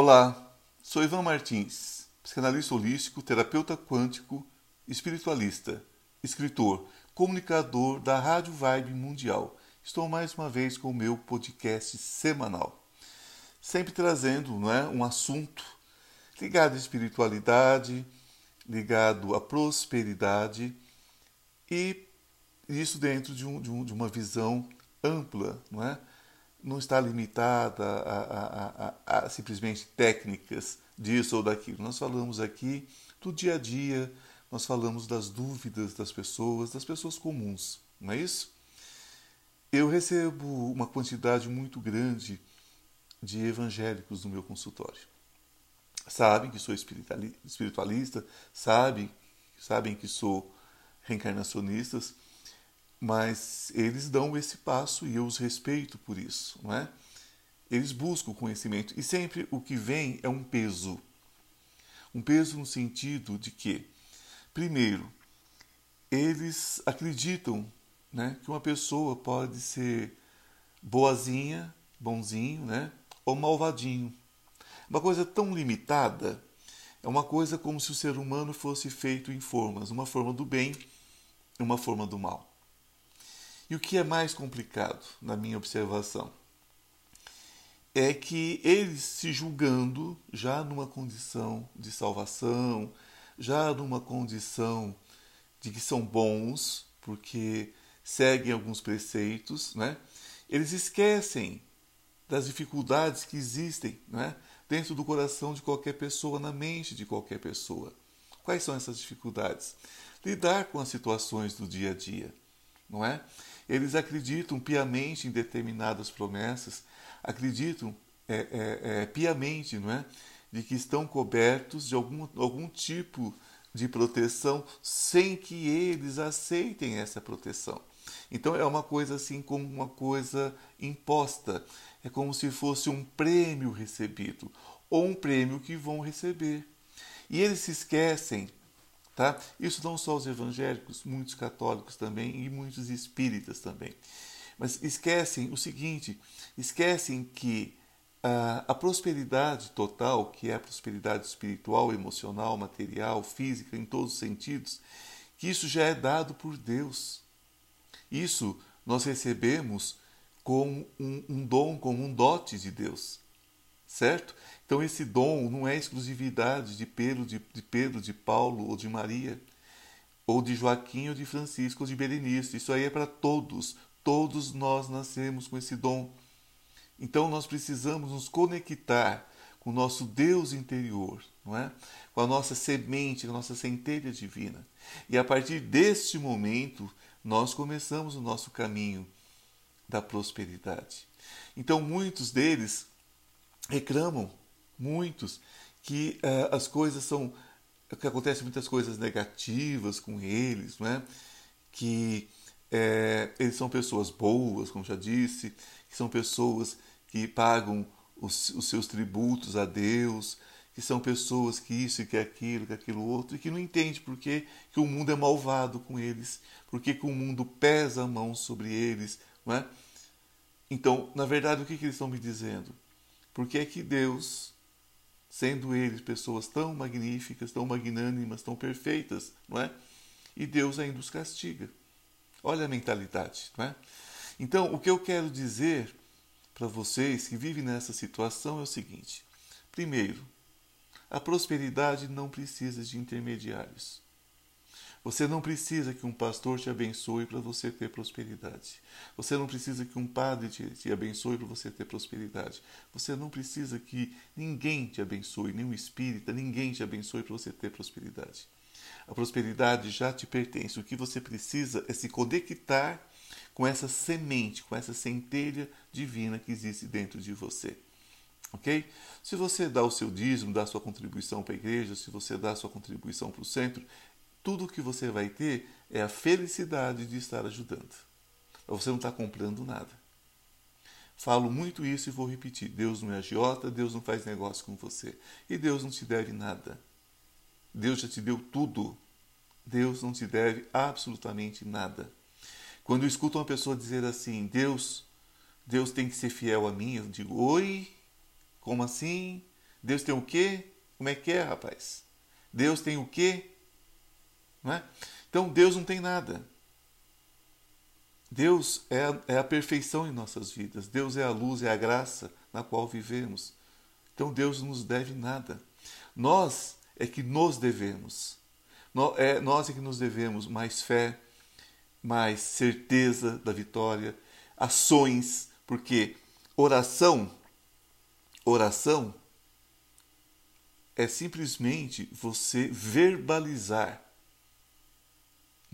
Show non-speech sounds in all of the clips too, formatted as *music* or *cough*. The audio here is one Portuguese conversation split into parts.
Olá, sou Ivan Martins, psicanalista holístico, terapeuta quântico, espiritualista, escritor, comunicador da Rádio Vibe Mundial. Estou mais uma vez com o meu podcast semanal, sempre trazendo não é, um assunto ligado à espiritualidade, ligado à prosperidade e isso dentro de, um, de, um, de uma visão ampla, não é? Não está limitada a, a, a, a, simplesmente técnicas disso ou daquilo. Nós falamos aqui do dia a dia, nós falamos das dúvidas das pessoas, das pessoas comuns, não é isso? Eu recebo uma quantidade muito grande de evangélicos no meu consultório. Sabem que sou espiritualista, sabem, sabem que sou reencarnacionistas, mas eles dão esse passo e eu os respeito por isso, não é? Eles buscam conhecimento e sempre o que vem é um peso. Um peso no sentido de que, primeiro, eles acreditam né, que uma pessoa pode ser boazinha, bonzinho, né, ou malvadinho. Uma coisa tão limitada é uma coisa como se o ser humano fosse feito em formas, uma forma do bem e uma forma do mal. E o que é mais complicado, na minha observação, é que eles se julgando já numa condição de salvação, já numa condição de que são bons, porque seguem alguns preceitos, né? eles esquecem das dificuldades que existem né? dentro do coração de qualquer pessoa, na mente de qualquer pessoa. Quais são essas dificuldades? Lidar com as situações do dia a dia, não é? Eles acreditam piamente em determinadas promessas, acreditam é, é, é, piamente, não é? De que estão cobertos de algum, algum tipo de proteção sem que eles aceitem essa proteção. Então é uma coisa assim como uma coisa imposta, é como se fosse um prêmio recebido ou um prêmio que vão receber. E eles se esquecem Tá? Isso não só os evangélicos, muitos católicos também e muitos espíritas também. Mas esquecem o seguinte: esquecem que a, a prosperidade total, que é a prosperidade espiritual, emocional, material, física, em todos os sentidos, que isso já é dado por Deus. Isso nós recebemos como um, um dom, como um dote de Deus certo? Então esse dom não é exclusividade de Pedro, de, de Pedro, de Paulo ou de Maria, ou de Joaquim ou de Francisco ou de Berenice. Isso aí é para todos. Todos nós nascemos com esse dom. Então nós precisamos nos conectar com o nosso Deus interior, não é? Com a nossa semente, com a nossa centelha divina. E a partir deste momento, nós começamos o nosso caminho da prosperidade. Então muitos deles reclamam muitos que uh, as coisas são que acontecem muitas coisas negativas com eles, não é? Que é, eles são pessoas boas, como já disse, que são pessoas que pagam os, os, seus tributos a Deus, que são pessoas que isso e que aquilo, que aquilo outro, e que não entende por que, o mundo é malvado com eles, por que, o mundo pesa a mão sobre eles, não é? Então, na verdade, o que, que eles estão me dizendo? Por que é que Deus, sendo eles pessoas tão magníficas, tão magnânimas, tão perfeitas, não é? E Deus ainda os castiga. Olha a mentalidade, não é? Então, o que eu quero dizer para vocês que vivem nessa situação é o seguinte: primeiro, a prosperidade não precisa de intermediários. Você não precisa que um pastor te abençoe para você ter prosperidade. Você não precisa que um padre te, te abençoe para você ter prosperidade. Você não precisa que ninguém te abençoe, nenhum espírita, ninguém te abençoe para você ter prosperidade. A prosperidade já te pertence. O que você precisa é se conectar com essa semente, com essa centelha divina que existe dentro de você. Ok? Se você dá o seu dízimo, dá a sua contribuição para a igreja, se você dá a sua contribuição para o centro, tudo que você vai ter é a felicidade de estar ajudando. Você não está comprando nada. Falo muito isso e vou repetir: Deus não é agiota, Deus não faz negócio com você. E Deus não te deve nada. Deus já te deu tudo. Deus não te deve absolutamente nada. Quando eu escuto uma pessoa dizer assim, Deus, Deus tem que ser fiel a mim, eu digo, oi, como assim? Deus tem o quê? Como é que é, rapaz? Deus tem o quê? Não é? Então Deus não tem nada. Deus é a, é a perfeição em nossas vidas. Deus é a luz, é a graça na qual vivemos. Então Deus não nos deve nada. Nós é que nos devemos. É, nós é que nos devemos mais fé, mais certeza da vitória, ações, porque oração, oração é simplesmente você verbalizar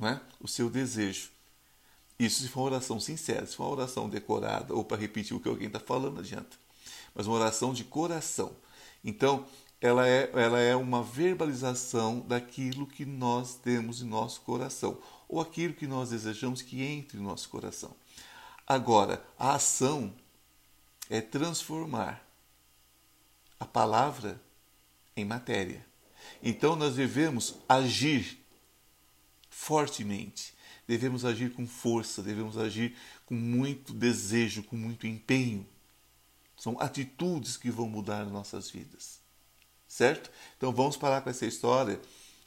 é? o seu desejo. Isso se for uma oração sincera, se for uma oração decorada ou para repetir o que alguém está falando, adianta. Mas uma oração de coração. Então, ela é, ela é uma verbalização daquilo que nós temos em nosso coração, ou aquilo que nós desejamos que entre no nosso coração. Agora, a ação é transformar a palavra em matéria. Então, nós devemos agir fortemente, devemos agir com força, devemos agir com muito desejo, com muito empenho. São atitudes que vão mudar nossas vidas certo? Então vamos parar com essa história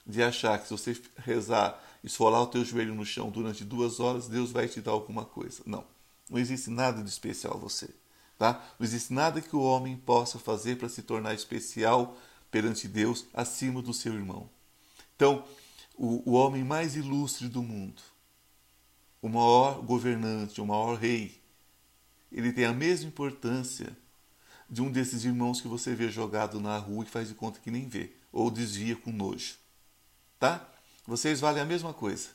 de achar que se você rezar, esfolar o teu joelho no chão durante duas horas, Deus vai te dar alguma coisa. Não, não existe nada de especial a você. Tá? Não existe nada que o homem possa fazer para se tornar especial perante Deus acima do seu irmão. Então, o, o homem mais ilustre do mundo, o maior governante, o maior rei, ele tem a mesma importância de um desses irmãos que você vê jogado na rua e faz de conta que nem vê, ou desvia com nojo. Tá? Vocês valem a mesma coisa.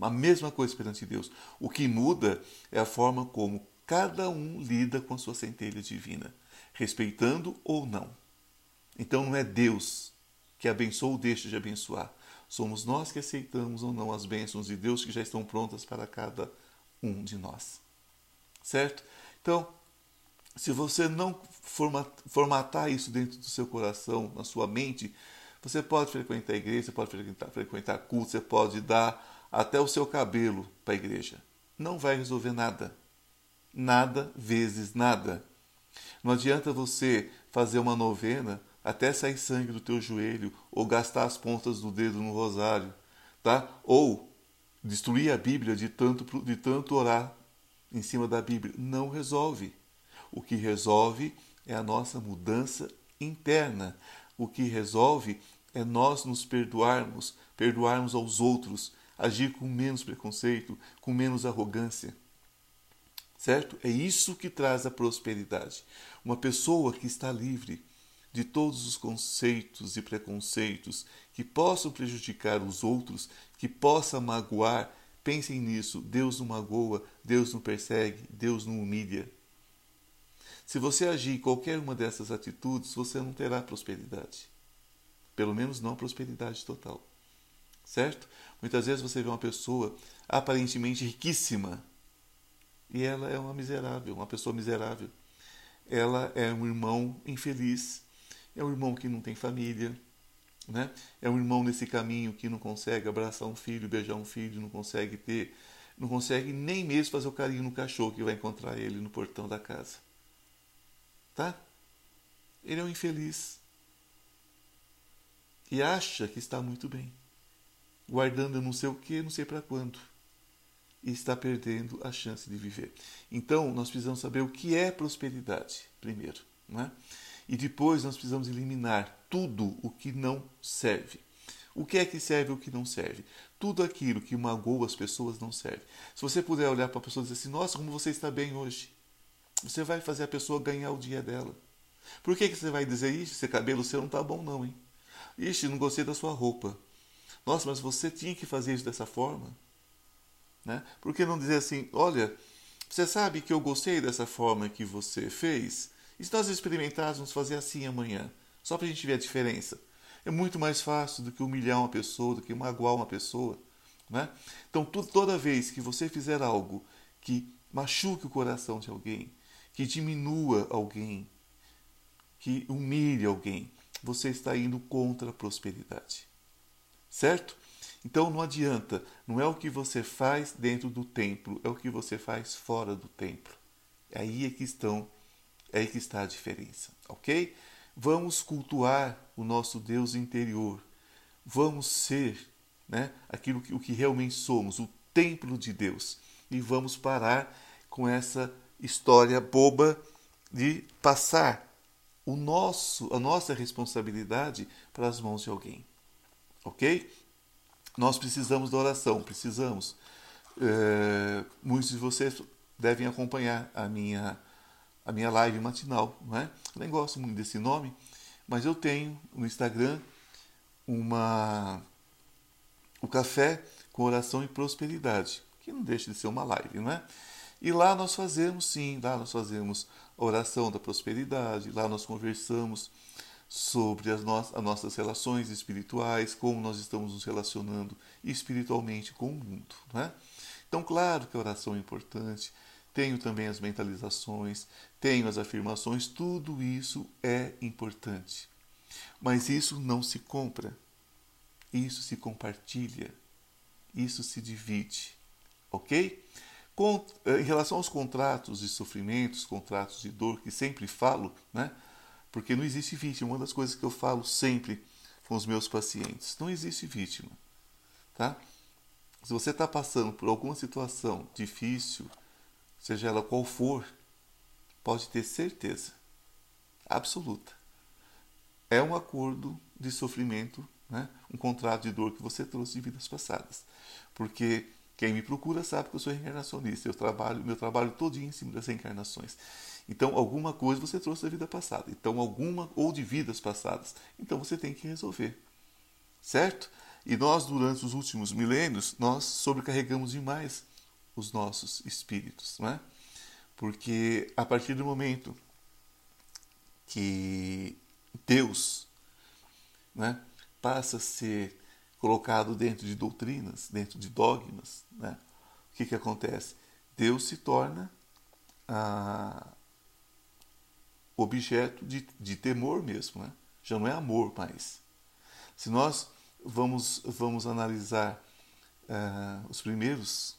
A mesma coisa perante Deus. O que muda é a forma como cada um lida com a sua centelha divina, respeitando ou não. Então não é Deus que abençoa ou deixa de abençoar. Somos nós que aceitamos ou não as bênçãos de Deus que já estão prontas para cada um de nós. Certo? Então, se você não formatar isso dentro do seu coração, na sua mente, você pode frequentar a igreja, você pode frequentar, frequentar culto, você pode dar até o seu cabelo para a igreja. Não vai resolver nada. Nada vezes nada. Não adianta você fazer uma novena até sair sangue do teu joelho ou gastar as pontas do dedo no rosário, tá? Ou destruir a Bíblia de tanto de tanto orar em cima da Bíblia. Não resolve. O que resolve é a nossa mudança interna. O que resolve é nós nos perdoarmos, perdoarmos aos outros, agir com menos preconceito, com menos arrogância. Certo? É isso que traz a prosperidade. Uma pessoa que está livre de todos os conceitos e preconceitos que possam prejudicar os outros, que possa magoar, pensem nisso. Deus não magoa, Deus não persegue, Deus não humilha. Se você agir em qualquer uma dessas atitudes, você não terá prosperidade. Pelo menos não prosperidade total. Certo? Muitas vezes você vê uma pessoa aparentemente riquíssima e ela é uma miserável, uma pessoa miserável. Ela é um irmão infeliz, é um irmão que não tem família, né? É um irmão nesse caminho que não consegue abraçar um filho, beijar um filho, não consegue ter, não consegue nem mesmo fazer o carinho no cachorro que vai encontrar ele no portão da casa tá? Ele é um infeliz e acha que está muito bem, guardando não sei o que, não sei para quando, e está perdendo a chance de viver. Então, nós precisamos saber o que é prosperidade, primeiro, né? E depois nós precisamos eliminar tudo o que não serve. O que é que serve e o que não serve? Tudo aquilo que magoa as pessoas não serve. Se você puder olhar para a pessoa e dizer assim: Nossa, como você está bem hoje você vai fazer a pessoa ganhar o dia dela. Por que, que você vai dizer, ixi, esse cabelo seu não tá bom não, hein? Ixi, não gostei da sua roupa. Nossa, mas você tinha que fazer isso dessa forma. Né? Por que não dizer assim, olha, você sabe que eu gostei dessa forma que você fez? E se nós experimentássemos fazer assim amanhã? Só para a gente ver a diferença. É muito mais fácil do que humilhar uma pessoa, do que magoar uma pessoa. Né? Então, toda vez que você fizer algo que machuque o coração de alguém, que diminua alguém, que humilhe alguém, você está indo contra a prosperidade. Certo? Então não adianta, não é o que você faz dentro do templo, é o que você faz fora do templo. Aí é que estão, é aí que está a diferença, ok? Vamos cultuar o nosso Deus interior. Vamos ser né, aquilo que, o que realmente somos, o templo de Deus. E vamos parar com essa história boba de passar o nosso, a nossa responsabilidade para as mãos de alguém. Ok? Nós precisamos da oração, precisamos. É, muitos de vocês devem acompanhar a minha, a minha live matinal, não é? Eu nem gosto muito desse nome, mas eu tenho no Instagram uma o café com oração e prosperidade, que não deixa de ser uma live, não é? E lá nós fazemos, sim, lá nós fazemos a oração da prosperidade, lá nós conversamos sobre as, no as nossas relações espirituais, como nós estamos nos relacionando espiritualmente com o mundo. Né? Então, claro que a oração é importante, tenho também as mentalizações, tenho as afirmações, tudo isso é importante. Mas isso não se compra, isso se compartilha, isso se divide, ok? Com, eh, em relação aos contratos de sofrimentos, contratos de dor, que sempre falo, né? Porque não existe vítima. Uma das coisas que eu falo sempre com os meus pacientes: não existe vítima. Tá? Se você está passando por alguma situação difícil, seja ela qual for, pode ter certeza absoluta. É um acordo de sofrimento, né? um contrato de dor que você trouxe de vidas passadas. Porque quem me procura sabe que eu sou reencarnacionista. Eu trabalho, meu trabalho todo em cima das reencarnações. Então, alguma coisa você trouxe da vida passada. Então, alguma ou de vidas passadas. Então, você tem que resolver. Certo? E nós, durante os últimos milênios, nós sobrecarregamos demais os nossos espíritos, não é? Porque a partir do momento que Deus né, passa a ser colocado dentro de doutrinas, dentro de dogmas, né, o que, que acontece? Deus se torna a, objeto de, de temor mesmo, né? já não é amor mais. Se nós vamos, vamos analisar uh, os primeiros,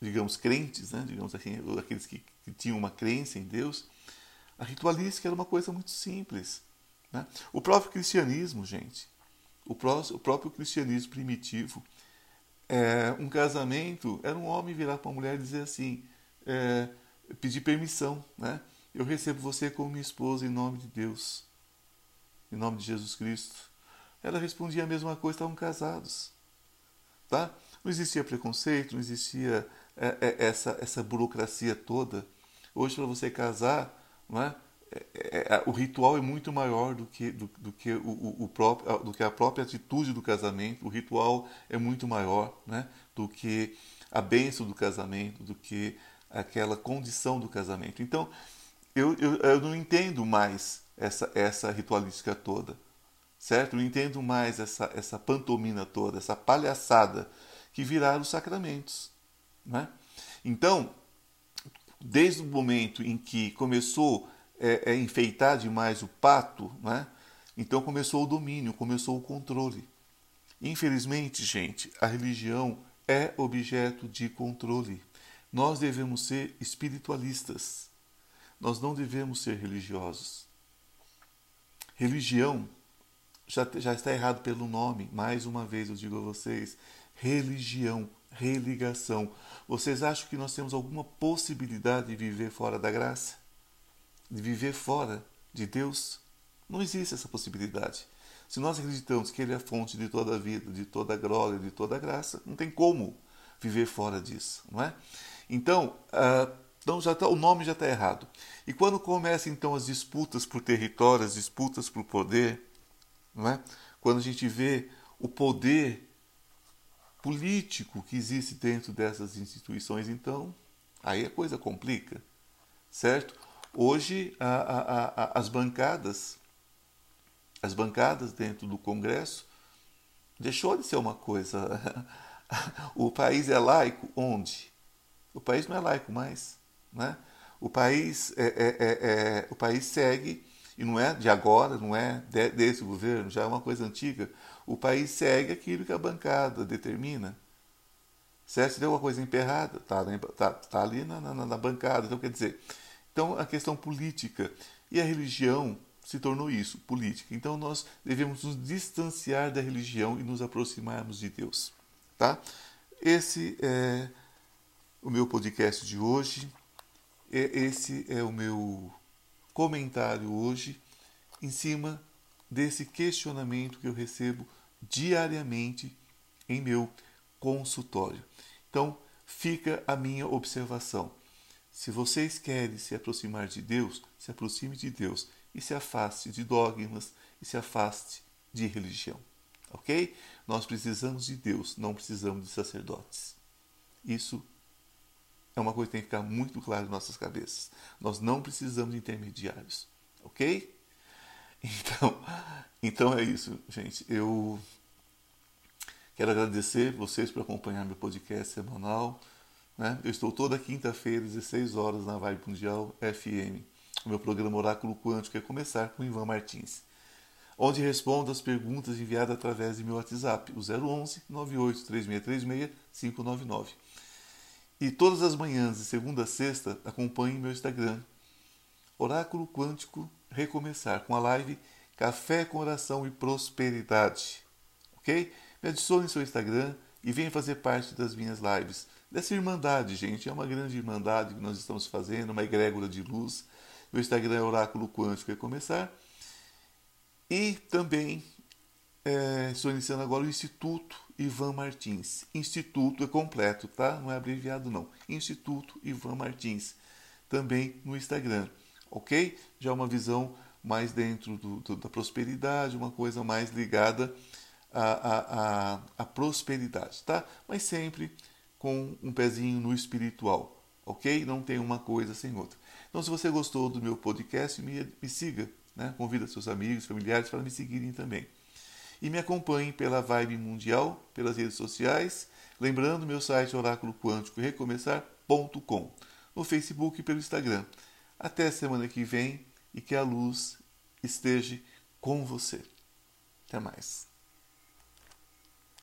digamos, crentes, né? digamos assim, aqueles que, que tinham uma crença em Deus, a ritualística era uma coisa muito simples. Né? O próprio cristianismo, gente, o, pró o próprio cristianismo primitivo, é, um casamento era um homem virar para uma mulher e dizer assim, é, pedir permissão, né? Eu recebo você como minha esposa em nome de Deus, em nome de Jesus Cristo. Ela respondia a mesma coisa, estavam casados. Tá? Não existia preconceito, não existia essa, essa burocracia toda. Hoje, para você casar, é? É, é, é, o ritual é muito maior do que, do, do que o, o, o, próprio, do que a própria atitude do casamento. O ritual é muito maior né? do que a bênção do casamento, do que aquela condição do casamento. Então, eu, eu, eu não entendo mais essa, essa ritualística toda, certo? Eu não entendo mais essa, essa pantomina toda, essa palhaçada que viraram os sacramentos. Né? Então, desde o momento em que começou é, é, enfeitar demais o pato, né? então começou o domínio, começou o controle. Infelizmente, gente, a religião é objeto de controle. Nós devemos ser espiritualistas. Nós não devemos ser religiosos. Religião já, já está errado pelo nome. Mais uma vez eu digo a vocês: religião, religação. Vocês acham que nós temos alguma possibilidade de viver fora da graça? De viver fora de Deus? Não existe essa possibilidade. Se nós acreditamos que Ele é a fonte de toda a vida, de toda a glória, de toda a graça, não tem como viver fora disso, não é? Então, uh, então já tá, o nome já está errado. E quando começam então as disputas por território, as disputas por poder, não é? quando a gente vê o poder político que existe dentro dessas instituições, então aí a coisa complica, certo? Hoje a, a, a, as bancadas, as bancadas dentro do Congresso deixou de ser uma coisa. *laughs* o país é laico onde? O país não é laico mais. Né? O, país é, é, é, é, o país segue, e não é de agora, não é de, desse governo, já é uma coisa antiga. O país segue aquilo que a bancada determina. Certo? Se tem alguma coisa emperrada, está tá, tá ali na, na, na bancada. Então, quer dizer, então a questão política e a religião se tornou isso, política. Então nós devemos nos distanciar da religião e nos aproximarmos de Deus, tá? Esse é o meu podcast de hoje. Esse é o meu comentário hoje em cima desse questionamento que eu recebo diariamente em meu consultório. Então, fica a minha observação. Se vocês querem se aproximar de Deus, se aproxime de Deus e se afaste de dogmas e se afaste de religião. Ok? Nós precisamos de Deus, não precisamos de sacerdotes. Isso é uma coisa que tem que ficar muito clara em nossas cabeças. Nós não precisamos de intermediários. Ok? Então, então é isso, gente. Eu quero agradecer vocês por acompanhar meu podcast semanal. Né? Eu estou toda quinta-feira, 16 horas, na Vibe Mundial FM. O meu programa Oráculo Quântico é começar com Ivan Martins, onde respondo as perguntas enviadas através de meu WhatsApp, o 011 98 3636 599. E todas as manhãs, de segunda a sexta, acompanhe meu Instagram, Oráculo Quântico Recomeçar, com a live Café com Oração e Prosperidade. Ok? Me adicione em seu Instagram e venha fazer parte das minhas lives. Dessa irmandade, gente. É uma grande irmandade que nós estamos fazendo, uma egrégora de luz. Meu Instagram é Oráculo Quântico Recomeçar. E também é, estou iniciando agora o Instituto Ivan Martins. Instituto é completo, tá? Não é abreviado, não. Instituto Ivan Martins. Também no Instagram, ok? Já uma visão mais dentro do, do, da prosperidade, uma coisa mais ligada à, à, à, prosperidade, tá? Mas sempre com um pezinho no espiritual, ok? Não tem uma coisa sem outra. Então, se você gostou do meu podcast, me, me siga, né? Convida seus amigos, familiares para me seguirem também. E me acompanhe pela Vibe Mundial, pelas redes sociais. Lembrando, meu site oráculo quântico recomeçar.com, no Facebook e pelo Instagram. Até semana que vem e que a luz esteja com você. Até mais.